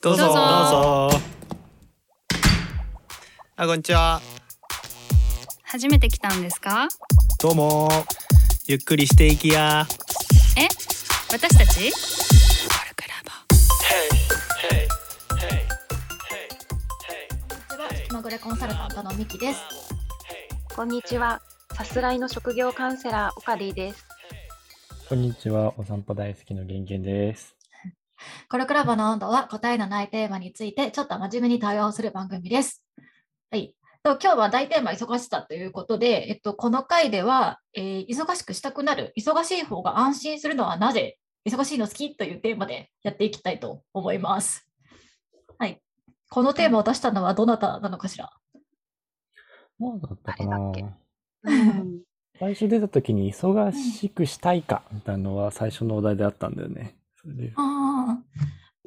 どうぞどうぞあこんにちは初めて来たんですか？どうもゆっくりしていきやえ？私たち？気まぐれコンサルタントのミキです。こんにちは。さすらいの職業カウンセラー、オカリーです。こんにちは。お散歩大好きのげんげんです。コルクラボの温度は答えのないテーマについてちょっと真面目に対応する番組です。はい。と今日は大テーマ忙しさということで、えっと、この回では、えー忙しくしたくなる、忙しい方が安心するのはなぜ忙しいの好きというテーマでやっていきたいと思います。はい。このテーマを出したのはどなたなのかしら？そうだったかな？誰だっけ？うん、最初出た時に忙しくしたいかみたいなのは最初のお題であったんだよね。ああ。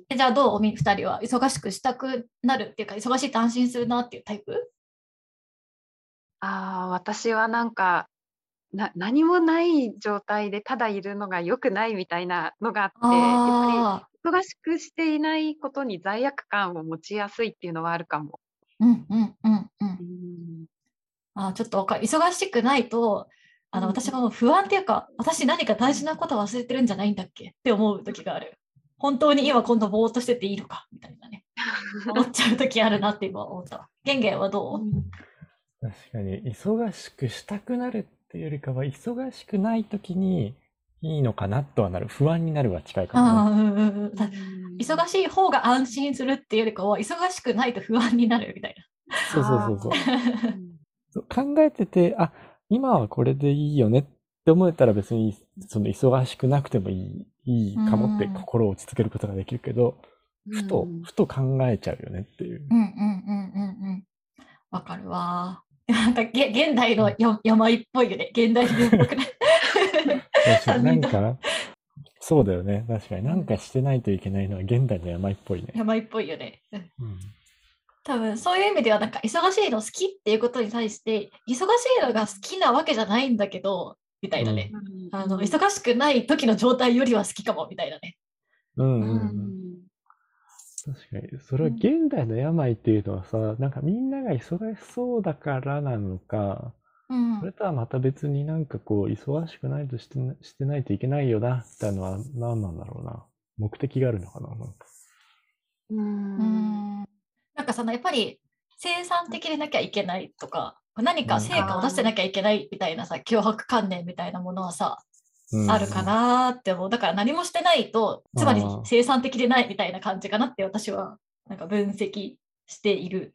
えじゃあどう？おみ二人は忙しくしたくなるっていうか、忙しいと安心するなっていうタイプ？ああ、私はなんか、な何もない状態でただいるのが良くないみたいなのがあって、やっ。ぱり忙しくしていないことに罪悪感を持ちやすいっていうのはあるかも。うんうんうんうんう。ん、あーちょっとわかる。忙しくないと、あの、うん私はもう不安っていうか、私何か大事なこと忘れてるんじゃないんだっけ？って思う時がある。本当に今今度ぼーっとしてていいのか？みたいなね。思っちゃう時あるなって今思った。ゲンゲンはどう、確かに忙しくしたくなるっていうよりかは忙しくない時にいいのかなとはなる。不安になるは近いかああ、もね。うん忙しい方が安心するっていうよりかは、忙しくないと不安になるみたいそうそうそうそうな。そう。考えてて、あ、今はこれでいいよねって思えたら別にその忙しくなくてもいい、いいかもってうん心を落ち着けることができるけど、ふと、ふと考えちゃうよねっていう。うんうんうんうんうん。わかるわ。なんかげ現代のや病っぽいよね。現代人っぽくない？確かに なんか、そうだよね。確かになんかしてないといけないのは現代の病っぽいね。病っぽいよね。うんうん多分そういう意味ではなんか忙しいの好きっていうことに対して忙しいのが好きなわけじゃないんだけどみたいなね、うんあの忙しくない時の状態よりは好きかもみたいなね。うんうんううんん。確かに。それは現代の病っていうのはさ、なんかみんなが忙しそうだからなのか、うんそれとはまた別になんかこう、忙しくないとしてなしてないといけないよな、みたいなのは何なんだろうな。目的があるのかななんかううんんなんかそのやっぱり生産的でなきゃいけないとか何か成果を出してなきゃいけないみたいなさ脅迫観念みたいなものはさ、うん。あるかなーって思う。だから何もしてないとつまり生産的でないみたいな感じかなって私はなんか分析している。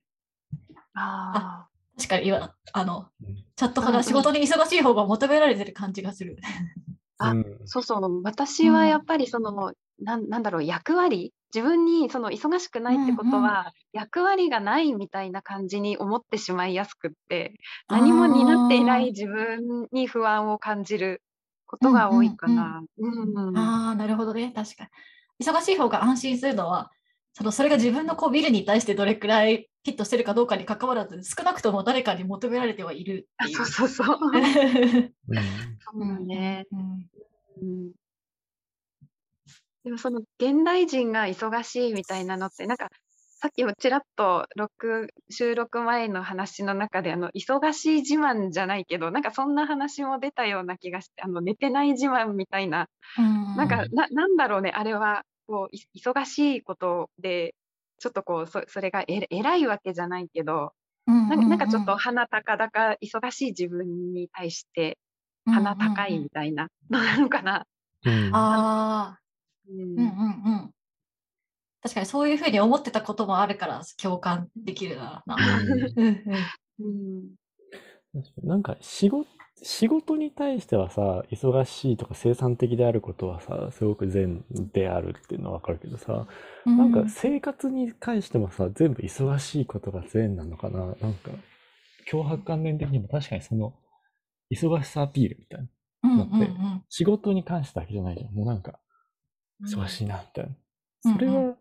あ確かに今、あのうん、チャットからあ仕事に忙しい方が求められてる感じがする。あそうそう、私はやっぱりその、なんなんだろう、役割、自分にその忙しくないってことは、役割がないみたいな感じに思ってしまいやすくって、何も担っていない自分に不安を感じることが多いかな。うんああ、なるほどね。確かに。忙しい方が安心するのは、そのそれが自分のこうビルに対してどれくらいフィットしてるかどうかに関わらず、少なくとも誰かに求められてはいるあっていう。そうそうそう。う んそうだね。うんうんでもその現代人が忙しいみたいなのって、なんかさっきもちらっと録収録前の話の中であの忙しい自慢じゃないけど、なんかそんな話も出たような気がして、あの寝てない自慢みたいな、うん。なんかななんだろうね、あれはこうい忙しいことで、ちょっとこうそそれがえ偉いわけじゃないけど、うんなんかなんかちょっうんと鼻高々忙しい自分に対して鼻高いみたいなのなのかな。うん。ああ、うんうんうんうん。確かにそういうふうに思ってたこともあるから共感できるな。なうんうんうん確かになんか仕事、仕事に対してはさ、忙しいとか生産的であることはさ、すごく善であるっていうのはわかるけどさ、うんなんか生活に関してもさ、全部忙しいことが善なのかな？なんか、脅迫観念的にも確かにその、忙しさアピールみたいな。だって仕事に関してだけじゃないじゃん。もうなんか、忙しいな、みたいな。うんそれは、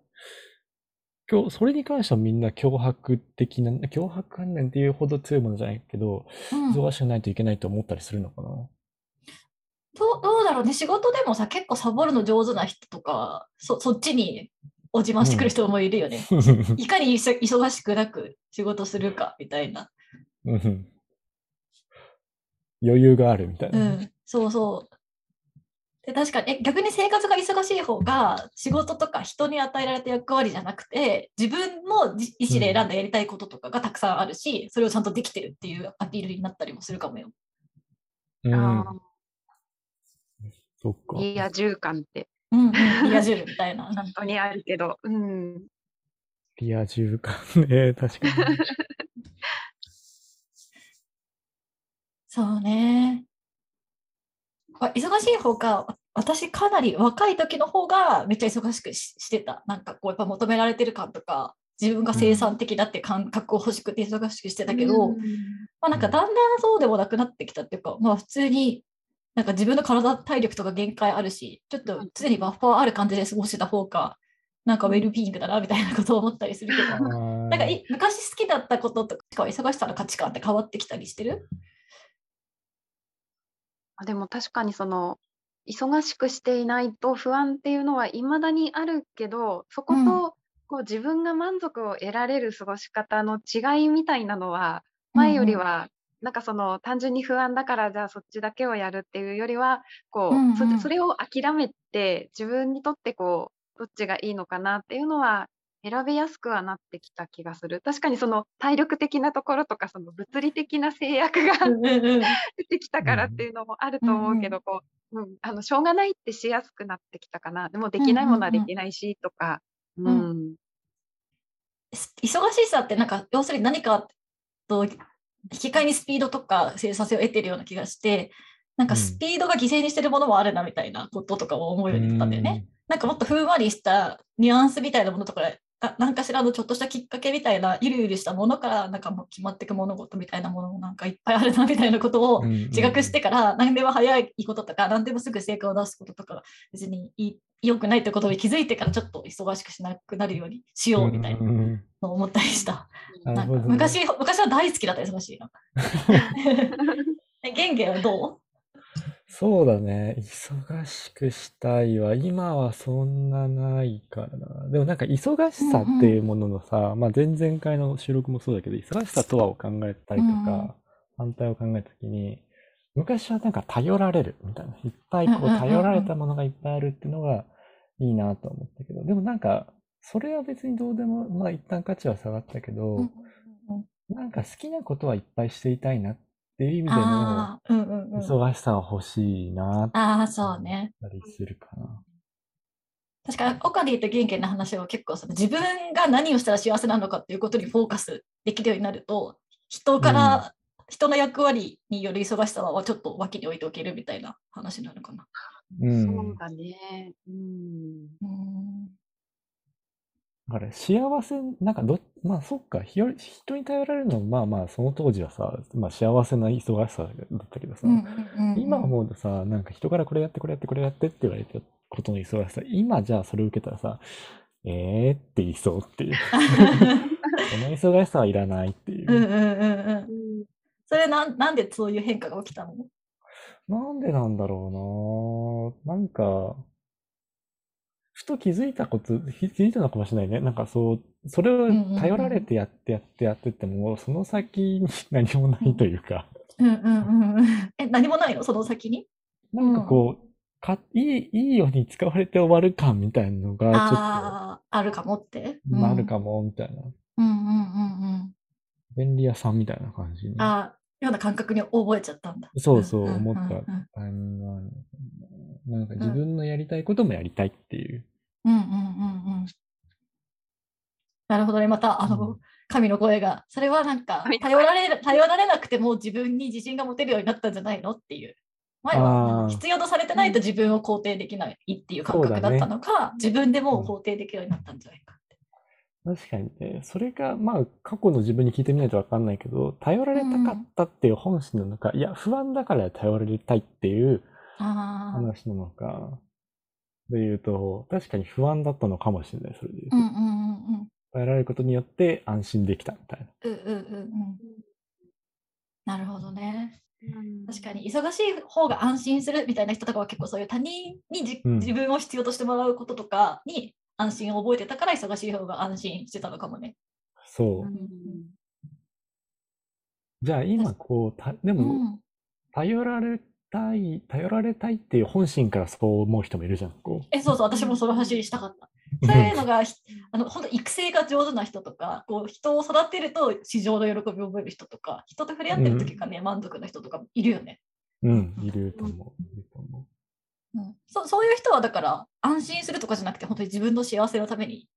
今日、それに関してはみんな脅迫的な、脅迫観念っていうほど強いものじゃないけど、うん忙しくないといけないと思ったりするのかな？どうどうだろうね、仕事でもさ、結構サボるの上手な人とか、そそっちにお自慢してくる人もいるよね。いかに忙しくなく仕事するかみたいな。うん余裕があるみたいうな。ん、そうそう。で確かにえ逆に生活が忙しい方が仕事とか人に与えられた役割じゃなくて自分のじ意思で選んだやりたいこととかがたくさんあるし、それをちゃんとできてるっていうアピールになったりもするかもよ。うんあそっか。ーリア充感ってうんうん、リア充みたいな。本当にあるけど、うん。リア充感ね、確かに。そうね。あ忙しい方が、私かなり若い時の方がめっちゃ忙しくししてた。なんかこうやっぱ求められてる感とか、自分が生産的だって感覚を欲しくて忙しくしてたけど、うん。まあなんかだんだんそうでもなくなってきたっていうか、まあ普通になんか自分の体、体力とか限界あるし、ちょっと常にバッファーある感じで過ごしてた方が、なんかウェルビーイングだなみたいなことを思ったりするけど、ななんかい昔好きだったこととか忙しさの価値観って変わってきたりしてる？あでも確かにその忙しくしていないと不安っていうのは未だにあるけどそこうん。とこう自分が満足を得られる過ごし方の違いみたいなのは前よりはなんかその単純に不安だからじゃあそっちだけをやるっていうよりはこうんううん。そそれを諦めて自分にとってこうどっちがいいのかなっていうのは選べやすくはなってきた気がする。確かにその体力的なところとかその物理的な制約がうんうんうん。出てきたからっていうのもあると思うけど、こう、うん、あの、しょうがないってしやすくなってきたかな。でもできないものはできないし、とか、ん。うん。す忙しさってなんか要するに何かと引き換えにスピードとか生産性を得てるような気がしてなんかうん。スピードが犠牲にしてるものもあるなみたいなこととかを思うようになったんだよね。なんかもっとふんわりしたニュアンスみたいなものとかあ何かしらのちょっとしたきっかけみたいなゆるゆるしたものからなんかもう決まっていく物事みたいなものもなんかいっぱいあるなみたいなことをうんうん自覚してから何でも早いこととか何でもすぐ成果を出すこととか別に良くないってことに気づいてからちょっと忙しくしなくなるようにしようみたいなうんうんのを思ったりした。なんかなるほどね。昔昔は大好きだった忙しいな。えゲンゲはどそうだね。忙しくしたいは、今はそんなないからな。でもなんか忙しさっていうもののさ、まあ前々回の収録もそうだけど、忙しさとはを考えたりとうんうんか、反対を考えたときに、昔はなんか頼られるみたいな。いっぱいこう頼られたものがいっぱいあるっていうのがいいなと思ったけど、でもなんか、それは別にどうでも、まあ一旦価値は下がったけう、ど、なんか好きなことはいっぱいしていたいなっていう意味でのああ、うんうんうん。忙しさは欲しいなああ、そうね。たりするかな。確かに、オカディとゲンゲの話は結構その自分が何をしたら幸せなのかっていうことにフォーカスできるようになると、人から、人の役割による忙しさはちょっと脇に置いておけるみたいな話になるかな。うん。そうだね。うん。うんだから幸せ、なんかど、まあそっか、ひよ人に頼られるのもまあまあその当時はさ、まあ幸せな忙しさだったけどさ、うんうんうん今思うとさ、なんか人からこれやってこれやってこれやってって言われたことの忙しさ、今じゃあそれを受けたらさ、えーって言いそうっていう。この忙しさはいらないっていう。うんうんうんうん。うんそれなんなんでそういう変化が起きたの？なんでなんだろうななんか、ふと気づいたこと、気気づいたのかもしれないね。なんかそう、それをうんうんうん頼られてやってやってやってっても、その先に何もないというか、うんうんうんうん。え、何もないの？その先に？なんかこう、か、いい、いいように使われて終わる感みたいなのが、ちょっああ、あるかもって？と、あるも。かも、みたいな。うんうんうんうん。便利屋さんみたいな感じに。ああ、ような感覚に覚えちゃったんだ。そうそう、んん思ったうんうん感じなんか自分のやりたいこともやりたいっていう。うんうんうんうん。なるほどね。また、あの、うん神の声が、それはなんか頼られ、頼られなくても自分に自信が持てるようになったんじゃないのっていう。前は必要とされてないと自分を肯定できないっていう感覚だったのか、自分でもう肯定できるようになったんじゃないかって。確かにね、それが、まあ、過去の自分に聞いてみないとわかんないけど、頼られたかったっていう本心なのか、いや、不安だから頼られたいっていう。話なのか、で言うと、確かに不安だったのかもしれない、それで言うと。うんうんうんうん。頼られることによって安心できたみたいな。うんうんうんうん。なるほどね。うん確かに忙しい方が安心するみたいな人とかは結構そういう他人にじ、うん自分を必要としてもらうこととかに安心を覚えてたから忙しい方が安心してたのかもね。そうう。んじゃあ今こう、た、でうも、ん、頼られたい、頼られたいっていう本心からそう思う人もいるじゃん、こえ、そうそう、私もその話したかった。う。そういうのが、ひ あの本当育成が上手な人とか、こう人を育てると市場の喜びを覚える人とか、人と触れ合ってる時がね、満足な人とかもいるよね。うん、いると思う。いると思うん、そそういう人はだから安心するとかじゃなくて本当に自分の幸せのために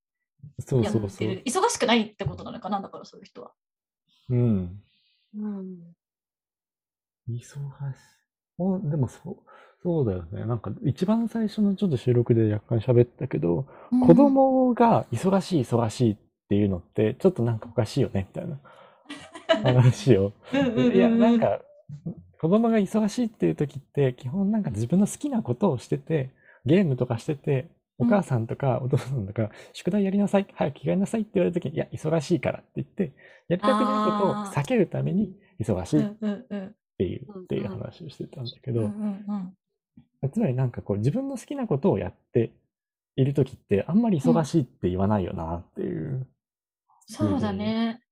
う。そうやっそうそうてる。。忙しくないってことなのかなだからそういう人は。うん。うん忙しい。おでもそう、そうだよね。なんか一番最初のちょっと収録で若干喋ったけど、子供が忙しい忙しいっていうのってちょっとなんかおかしいよねみたいな話を。うんうんうんうんいや、なんか子供が忙しいっていう時って基本なんか自分の好きなことをしてて、ゲームとかしてて、お母さんとかお父さんとか、宿題やりなさい、早く着替えなさいって言われた時に、いや、忙しいからって言って、やりたくないことを避けるために忙しいっうんうんうんていう、うんっていう話をしてたんだけうんうど、んつまりなんかこう自分の好きなことをやっている時ってあんまり忙しいって言わないよなっていう。そうだね。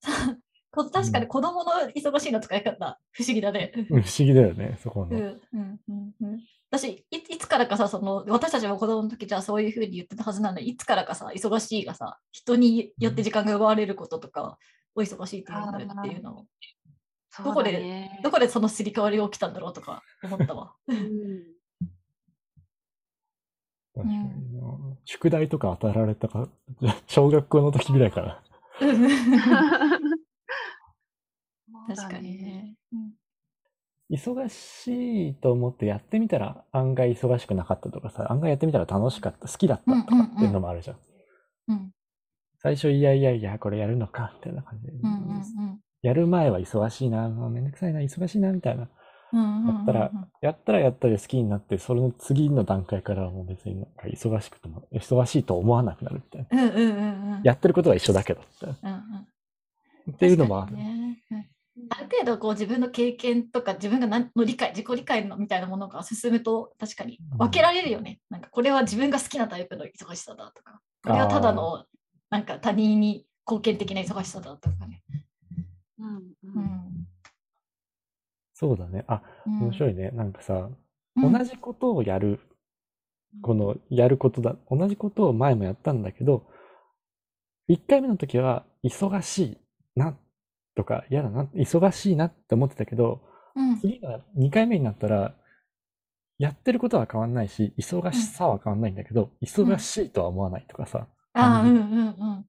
こ確かに子供の忙しいの使い方、不思議だね。不思議だよね、そこの。うんうんうんうん私い、いつからかさ、その私たちも子供の時じゃあそういうふうに言ってたはずなのに、いつからかさ、忙しいがさ、人によって時間が奪われることとか、お忙しいっていうのっていうのを、どこでどこでそのすり替わりが起きたんだろうとか思ったわ。うん確かにな。宿題とか与えられたか、小学校の時ぐらいから。確かにね。うん忙しいと思ってやってみたら案外忙しくなかったとかさ、案外やってみたら楽しかった、好きだったとかっていうのもあるじゃん。うん最初、いやいやいや、これやるのか、みたいな感じで。うんうんやる前は忙しいな、めんどくさいな、忙しいな、みたいな。うんうんやったら、やったらやったで好きになって、その次の段階からはもう別になんか忙しくても、忙しいと思わなくなるみたいな。うんうんうんうんやってることは一緒だけど、みたうんうんっていうのもある。ある程度こう自分の経験とか自分が何の理解自己理解のみたいなものが進むと確かに分けられるよね。なんかこれは自分が好きなタイプの忙しさだとかこれはただのなんか他人に貢献的な忙しさだとかね。うんううん。んそうだね。あ、うん。面白いね。なんかさ、うん。同じことをやる、このやることだ、同じことを前もやったんだけど、1回目の時は忙しいなとか嫌だな、忙しいなって思ってたけど、うん。次が2回目になったら、やってることは変わんないし、忙しさは変わんないんだけど、忙しいとは思わないとかさ、ああうんうんうん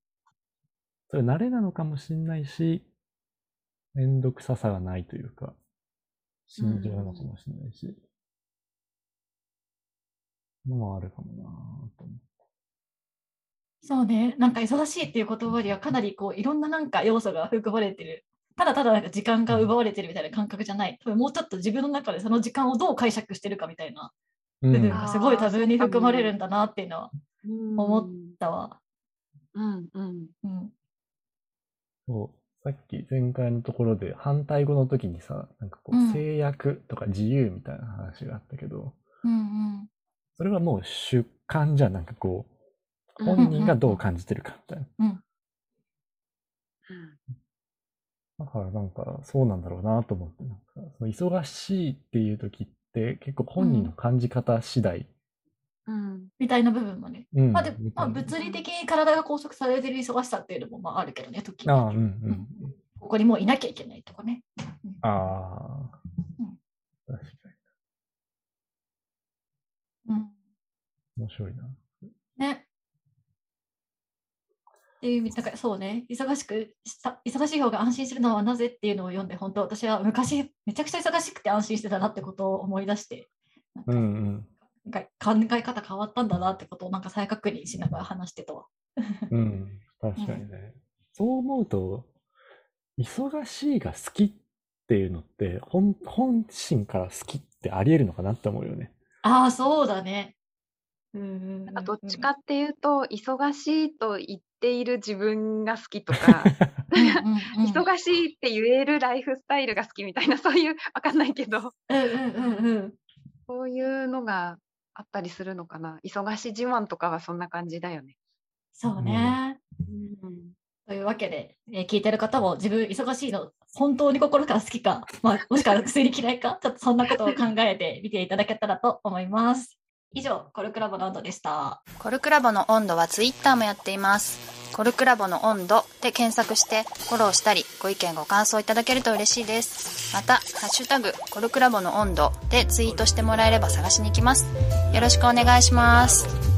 それ慣れなのかもしんないし、めんどくささがないというか、心情なのかもしんないし、のもあるかもなぁと思って。そうねなんか忙しいっていう言葉にはかなりこういろんななんか要素が含まれてる。ただただなんか時間が奪われてるみたいな感覚じゃない。多分もうちょっと自分の中でその時間をどう解釈してるかみたいなうん部分がすごい多分に含まれるんだなっていうのはうん思ったわ。うんうんうんそう、さっき前回のところで反対語の時にさ、なんかこうんう制約とか自由みたいな話があったけど、うんそれはもう主観じゃんなんかこう、うん本人がどう感じてるかみたいな。うんだからなんかそうなんだろうなと思って、なんかその忙しいっていう時って結構本人の感じ方次第。うんみたいな部分もね。うんまあでまあ、物理的に体が拘束されてる忙しさっていうのもまああるけどね、時にああ、うんうん。ここにもういなきゃいけないとかね。ああうん。確かうん、に。面白いな。ね。っていう意味、だからそうね、忙しくした、忙しい方が安心するのはなぜっていうのを読んで、本当私は昔めちゃくちゃ忙しくて安心してたなってことを思い出して、うん。なんか考え方変わったんだなってことをなんか再確認しながら話してたわ。うん、確かにね。そう思うと、忙しいが好きっていうのって、本、本心から好きってあり得るのかなって思うよね。ああ、そうだね。うんうんうんなんかどっちかっていうと忙しいと言っている自分が好きとか うんうんうん忙しいって言えるライフスタイルが好きみたいなそういうわかんないけどうんうんうんうんそういうのがあったりするのかな？忙し自慢とかはそんな感じだよね。そうね。うん。というわけで、えー聞いてる方も自分忙しいの本当に心から好きか、まあ、もしくは普通に嫌いか、ちょっとそんなことを考えてみていただけたらと思います。以上、コルクラボの温度でした。コルクラボの温度はツイッターもやっています。コルクラボの温度で検索してフォローしたりご意見ご感想いただけると嬉しいです。また、ハッシュタグコルクラボの温度でツイートしてもらえれば探しに行きます。よろしくお願いします。